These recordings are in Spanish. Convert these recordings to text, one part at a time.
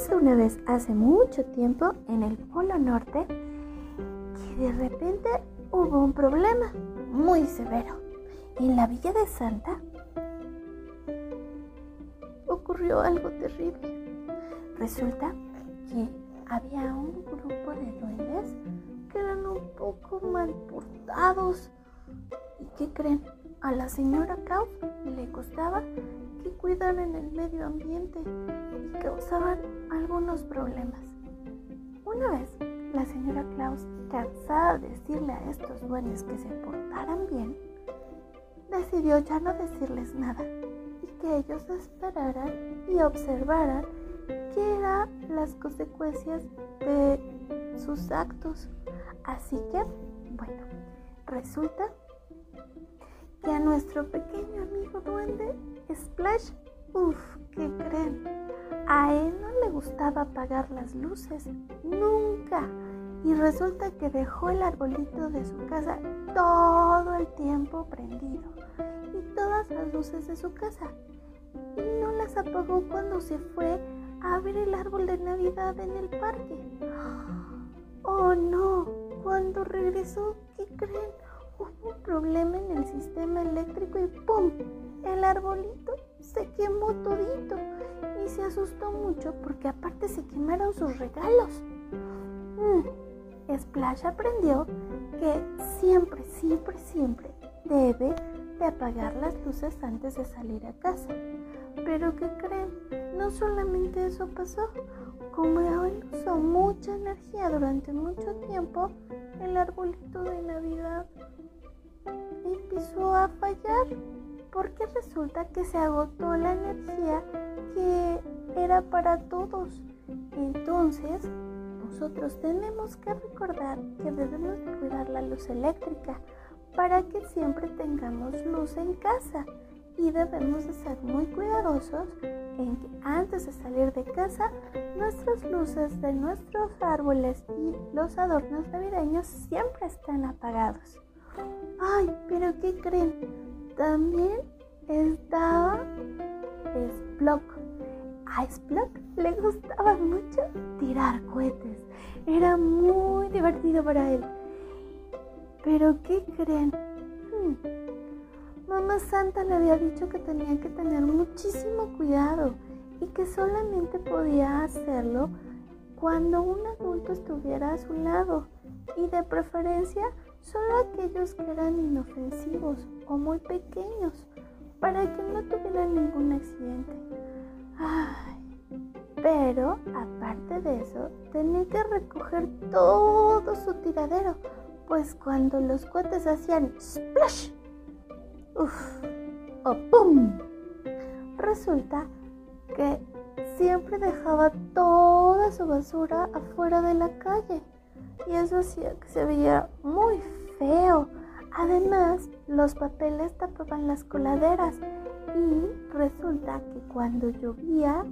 Érase una vez hace mucho tiempo en el Polo Norte que de repente hubo un problema muy severo. En la villa de Santa ocurrió algo terrible. Resulta que había un grupo de duendes que eran un poco mal portados. ¿Y qué creen? A la señora Claus le gustaba que cuidaran el medio ambiente y causaban algunos problemas. Una vez, la señora Claus, cansada de decirle a estos duendes que se portaran bien, decidió ya no decirles nada y que ellos esperaran y observaran qué eran las consecuencias de sus actos. Así que, bueno, resulta que a nuestro pequeño amigo duende Splash, uff, ¿qué creen? A él no le gustaba apagar las luces, nunca. Y resulta que dejó el arbolito de su casa todo el tiempo prendido y todas las luces de su casa. Y no las apagó cuando se fue a ver el árbol de Navidad en el parque. Oh no, cuando regresó, ¿qué creen? Hubo un problema en el sistema eléctrico y ¡pum! El arbolito se quemó todito y se asustó mucho porque aparte se quemaron sus regalos. Mm, Splash aprendió que siempre, siempre, siempre debe de apagar las luces antes de salir a casa. Pero ¿qué creen? No solamente eso pasó, como él usó mucha energía durante mucho tiempo, el arbolito de Navidad empezó a fallar porque resulta que se agotó la energía que era para todos. Entonces, nosotros tenemos que recordar que debemos cuidar la luz eléctrica para que siempre tengamos luz en casa y debemos de ser muy cuidadosos en que antes de salir de casa nuestras luces de nuestros árboles y los adornos navideños siempre estén apagados. Ay, pero ¿qué creen? También estaba Splok. A Splok le gustaba mucho tirar cohetes. Era muy divertido para él. Pero ¿qué creen? Hmm. Mamá Santa le había dicho que tenía que tener muchísimo cuidado y que solamente podía hacerlo cuando un adulto estuviera a su lado y de preferencia solo aquellos que eran inofensivos o muy pequeños para que no tuvieran ningún accidente. Ay, pero aparte de eso, tenía que recoger todo su tiradero, pues cuando los cohetes hacían splash, uff, o pum, resulta que siempre dejaba toda su basura afuera de la calle y eso hacía que se veía muy feo. Además, los papeles tapaban las coladeras y resulta que cuando llovía,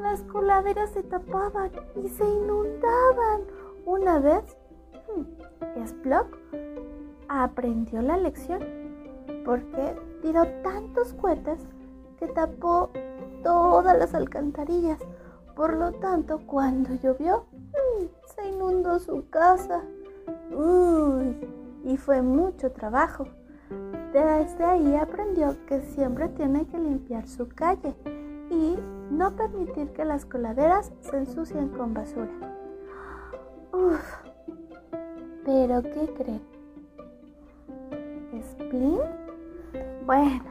las coladeras se tapaban y se inundaban. Una vez, hmm, Splok aprendió la lección porque tiró tantos cohetes que tapó todas las alcantarillas. Por lo tanto, cuando llovió, inundó su casa. Uy, y fue mucho trabajo. Desde ahí aprendió que siempre tiene que limpiar su calle y no permitir que las coladeras se ensucien con basura. Uf, pero ¿qué creen? ¿Splin? Bueno,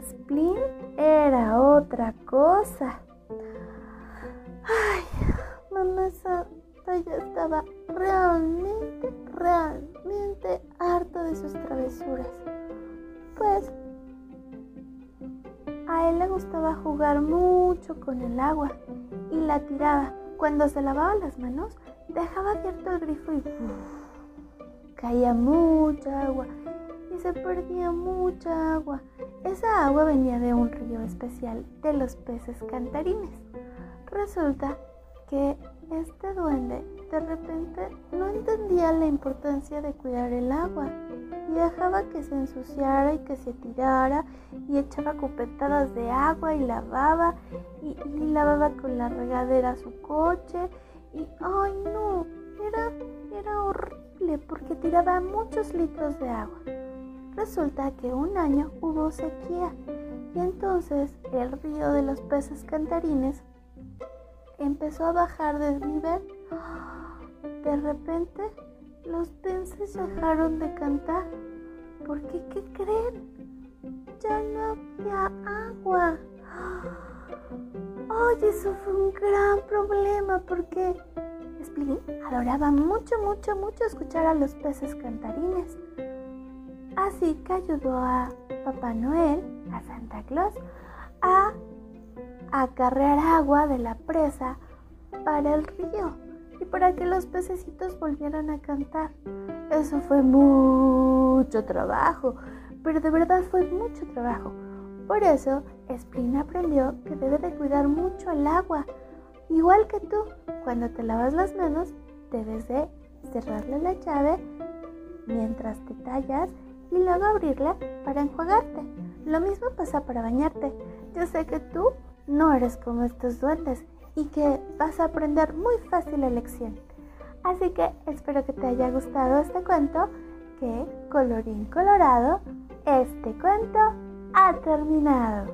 Splin era otra cosa. Ya estaba realmente, realmente harta de sus travesuras. Pues a él le gustaba jugar mucho con el agua y la tiraba. Cuando se lavaba las manos, dejaba abierto el grifo y caía mucha agua y se perdía mucha agua. Esa agua venía de un río especial de los peces cantarines. Resulta que este duende de repente no entendía la importancia de cuidar el agua y dejaba que se ensuciara y que se tirara y echaba cupetadas de agua y lavaba y, lavaba con la regadera su coche y ay no, era, era horrible porque tiraba muchos litros de agua. Resulta que un año hubo sequía y entonces el río de los peces cantarines empezó a bajar de nivel. De repente los peces dejaron de cantar. porque qué creen? Ya no había agua. Ay, eso fue un gran problema porque Splin adoraba mucho, mucho, mucho escuchar a los peces cantarines. Así que ayudó a Papá Noel, a Santa Claus, a acarrear agua de la presa para el río y para que los pececitos volvieran a cantar. Eso fue mucho trabajo, pero de verdad fue mucho trabajo. Por eso, Spring aprendió que debe de cuidar mucho el agua. Igual que tú, cuando te lavas las manos, debes de cerrarle la llave mientras te tallas y luego abrirla para enjuagarte. Lo mismo pasa para bañarte. Yo sé que tú no eres como estos duendes y que vas a aprender muy fácil la lección. Así que espero que te haya gustado este cuento, que colorín colorado, este cuento ha terminado.